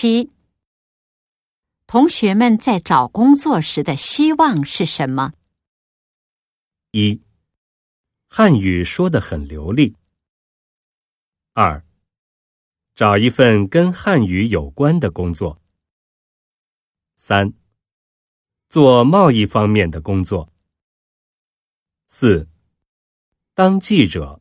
七。同学们在找工作时的希望是什么？一。汉语说的很流利。二。找一份跟汉语有关的工作。三。做贸易方面的工作。四。当记者